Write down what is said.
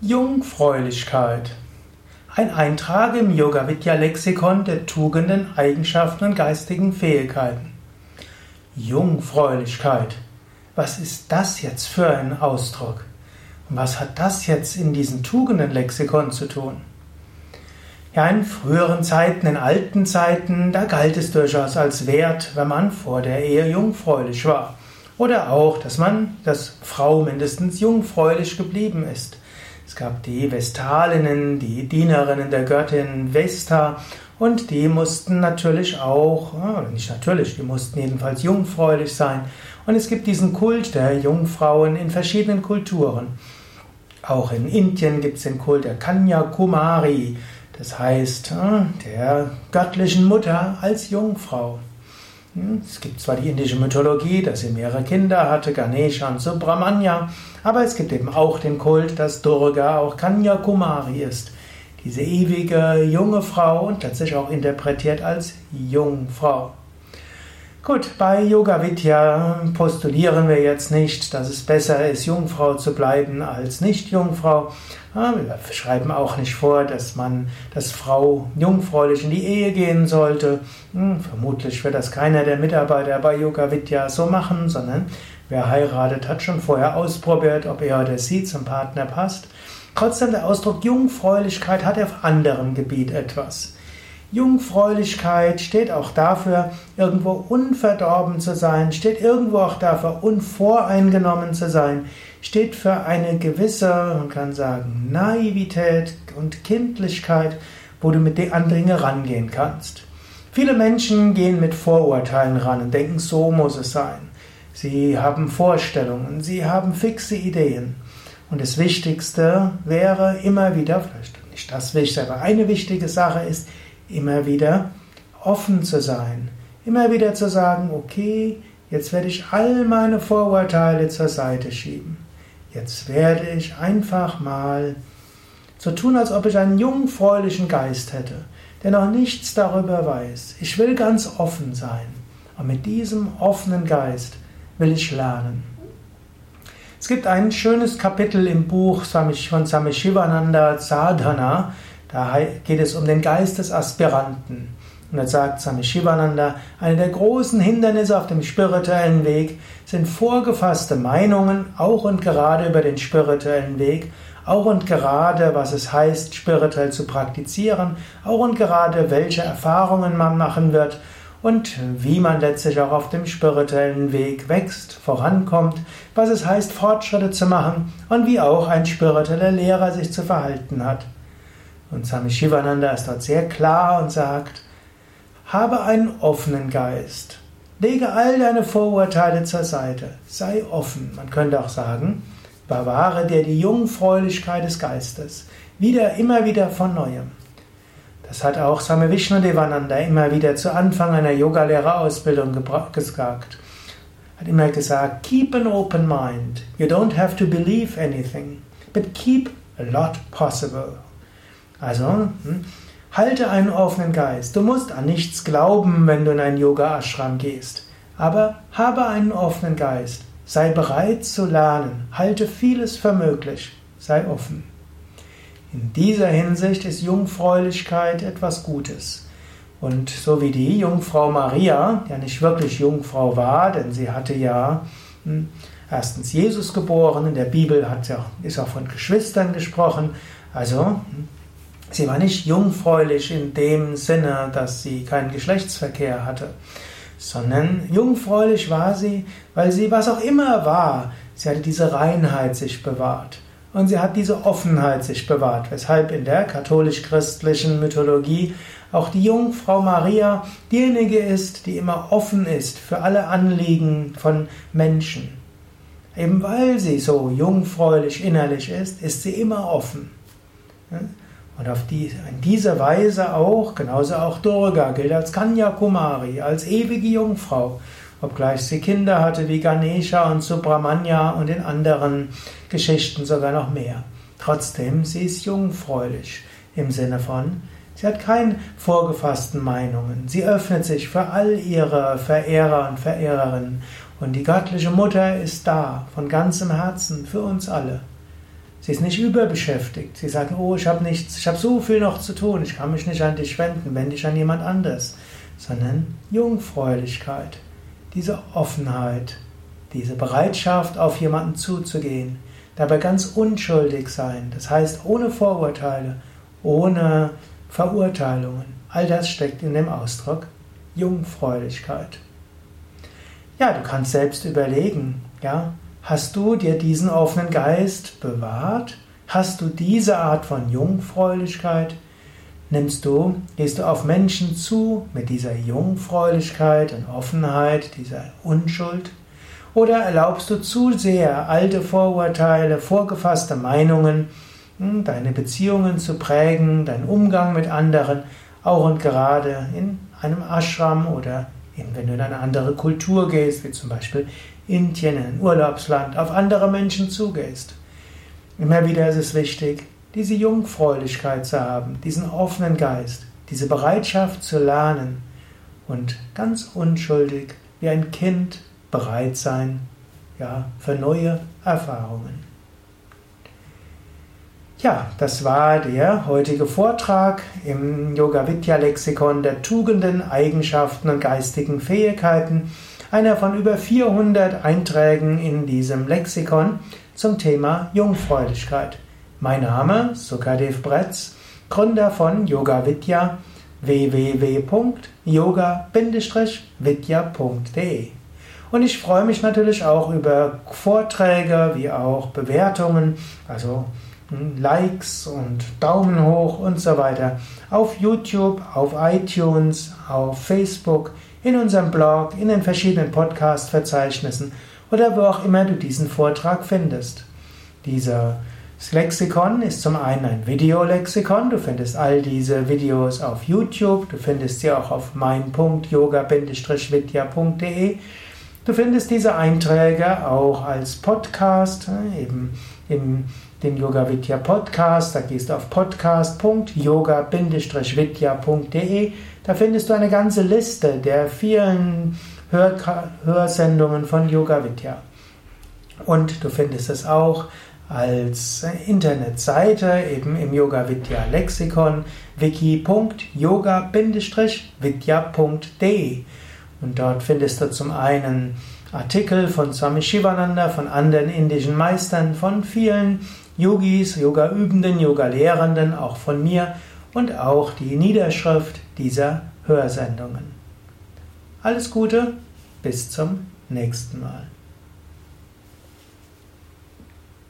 Jungfräulichkeit. Ein Eintrag im Yoga Vidya Lexikon der Tugenden, Eigenschaften und geistigen Fähigkeiten. Jungfräulichkeit. Was ist das jetzt für ein Ausdruck? Und was hat das jetzt in diesem Tugenden-Lexikon zu tun? Ja, in früheren Zeiten, in alten Zeiten, da galt es durchaus als wert, wenn man vor der Ehe jungfräulich war. Oder auch, dass man, dass Frau mindestens jungfräulich geblieben ist. Es gab die Vestalinnen, die Dienerinnen der Göttin Vesta und die mussten natürlich auch, nicht natürlich, die mussten jedenfalls jungfräulich sein. Und es gibt diesen Kult der Jungfrauen in verschiedenen Kulturen. Auch in Indien gibt es den Kult der Kanya Kumari, das heißt der göttlichen Mutter als Jungfrau. Hm, es gibt zwar die indische Mythologie, dass sie mehrere Kinder hatte, Ganesha und Subramanya, aber es gibt eben auch den Kult, dass Durga auch Kanya Kumari ist. Diese ewige junge Frau und tatsächlich auch interpretiert als Jungfrau. Gut, bei Yoga Vidya postulieren wir jetzt nicht, dass es besser ist, Jungfrau zu bleiben als Nicht-Jungfrau. Wir schreiben auch nicht vor, dass man, dass Frau jungfräulich in die Ehe gehen sollte. Hm, vermutlich wird das keiner der Mitarbeiter bei Yoga Vidya so machen, sondern wer heiratet, hat schon vorher ausprobiert, ob er oder sie zum Partner passt. Trotzdem der Ausdruck Jungfräulichkeit hat auf anderem Gebiet etwas. Jungfräulichkeit steht auch dafür, irgendwo unverdorben zu sein, steht irgendwo auch dafür, unvoreingenommen zu sein, steht für eine gewisse, man kann sagen, Naivität und Kindlichkeit, wo du mit an Dinge rangehen kannst. Viele Menschen gehen mit Vorurteilen ran und denken, so muss es sein. Sie haben Vorstellungen, sie haben fixe Ideen. Und das Wichtigste wäre immer wieder, vielleicht nicht das Wichtigste, aber eine wichtige Sache ist, immer wieder offen zu sein, immer wieder zu sagen, okay, jetzt werde ich all meine Vorurteile zur Seite schieben. Jetzt werde ich einfach mal so tun, als ob ich einen jungfräulichen Geist hätte, der noch nichts darüber weiß. Ich will ganz offen sein. Und mit diesem offenen Geist will ich lernen. Es gibt ein schönes Kapitel im Buch von Swami Shivananda Sadhana, da geht es um den Geist des Aspiranten. Und er sagt Swami Shivananda, eine der großen Hindernisse auf dem spirituellen Weg sind vorgefasste Meinungen, auch und gerade über den spirituellen Weg, auch und gerade, was es heißt, spirituell zu praktizieren, auch und gerade, welche Erfahrungen man machen wird und wie man letztlich auch auf dem spirituellen Weg wächst, vorankommt, was es heißt, Fortschritte zu machen und wie auch ein spiritueller Lehrer sich zu verhalten hat. Und Swami Shivananda ist dort sehr klar und sagt, habe einen offenen Geist. Lege all deine Vorurteile zur Seite. Sei offen. Man könnte auch sagen, bewahre dir die Jungfräulichkeit des Geistes. Wieder, immer wieder von Neuem. Das hat auch Swami Vishnudevananda immer wieder zu Anfang einer Yogalehrerausbildung gesagt. Hat immer gesagt, keep an open mind. You don't have to believe anything, but keep a lot possible. Also, hm, halte einen offenen Geist. Du musst an nichts glauben, wenn du in einen Yoga-Ashram gehst. Aber habe einen offenen Geist. Sei bereit zu lernen. Halte vieles für möglich. Sei offen. In dieser Hinsicht ist Jungfräulichkeit etwas Gutes. Und so wie die Jungfrau Maria, die ja nicht wirklich Jungfrau war, denn sie hatte ja hm, erstens Jesus geboren, in der Bibel hat ja, ist auch von Geschwistern gesprochen, also hm, Sie war nicht jungfräulich in dem Sinne, dass sie keinen Geschlechtsverkehr hatte, sondern jungfräulich war sie, weil sie was auch immer war, sie hatte diese Reinheit sich bewahrt. Und sie hat diese Offenheit sich bewahrt, weshalb in der katholisch-christlichen Mythologie auch die Jungfrau Maria diejenige ist, die immer offen ist für alle Anliegen von Menschen. Eben weil sie so jungfräulich innerlich ist, ist sie immer offen. Und auf die, in dieser Weise auch, genauso auch Durga gilt als Kanya Kumari, als ewige Jungfrau, obgleich sie Kinder hatte wie Ganesha und Subramanya und in anderen Geschichten sogar noch mehr. Trotzdem, sie ist jungfräulich im Sinne von, sie hat keine vorgefassten Meinungen, sie öffnet sich für all ihre Verehrer und Verehrerinnen und die göttliche Mutter ist da, von ganzem Herzen, für uns alle. Sie ist nicht überbeschäftigt. Sie sagt, oh, ich habe nichts, ich habe so viel noch zu tun, ich kann mich nicht an dich wenden, wende dich an jemand anders. Sondern Jungfräulichkeit, diese Offenheit, diese Bereitschaft, auf jemanden zuzugehen, dabei ganz unschuldig sein, das heißt ohne Vorurteile, ohne Verurteilungen. All das steckt in dem Ausdruck Jungfräulichkeit. Ja, du kannst selbst überlegen, ja, hast du dir diesen offenen Geist bewahrt? Hast du diese Art von Jungfräulichkeit? Nimmst du, gehst du auf Menschen zu mit dieser Jungfräulichkeit und Offenheit, dieser Unschuld? Oder erlaubst du zu sehr alte Vorurteile, vorgefasste Meinungen, hm, deine Beziehungen zu prägen, deinen Umgang mit anderen, auch und gerade in einem Ashram oder wenn du in eine andere Kultur gehst, wie zum Beispiel Indien, in ein Urlaubsland, auf andere Menschen zugehst. Immer wieder ist es wichtig, diese Jungfräulichkeit zu haben, diesen offenen Geist, diese Bereitschaft zu lernen und ganz unschuldig wie ein Kind bereit sein, ja, für neue Erfahrungen. Ja, das war der heutige Vortrag im Yoga Vidya Lexikon der Tugenden, Eigenschaften und geistigen Fähigkeiten. Einer von über 400 Einträgen in diesem Lexikon zum Thema Jungfräulichkeit. Mein Name Sukadev Bretz, Gründer von Yoga Vidya www.yoga-vidya.de und ich freue mich natürlich auch über Vorträge wie auch Bewertungen, also Likes und Daumen hoch und so weiter auf YouTube, auf iTunes, auf Facebook, in unserem Blog, in den verschiedenen Podcast-Verzeichnissen oder wo auch immer du diesen Vortrag findest. Dieser Lexikon ist zum einen ein Videolexikon. Du findest all diese Videos auf YouTube. Du findest sie auch auf mein.yoga-vidya.de. Du findest diese Einträge auch als Podcast, eben im den Yoga Vidya Podcast. Da gehst du auf podcast.yoga-vidya.de. Da findest du eine ganze Liste der vielen Hör Hörsendungen von Yoga Vidya. Und du findest es auch als Internetseite eben im Yoga Vidya Lexikon wiki.yoga-vidya.de. Und dort findest du zum einen Artikel von Swami Shivananda, von anderen indischen Meistern, von vielen Yogis, Yoga-Übenden, Yoga-Lehrenden, auch von mir und auch die Niederschrift dieser Hörsendungen. Alles Gute, bis zum nächsten Mal.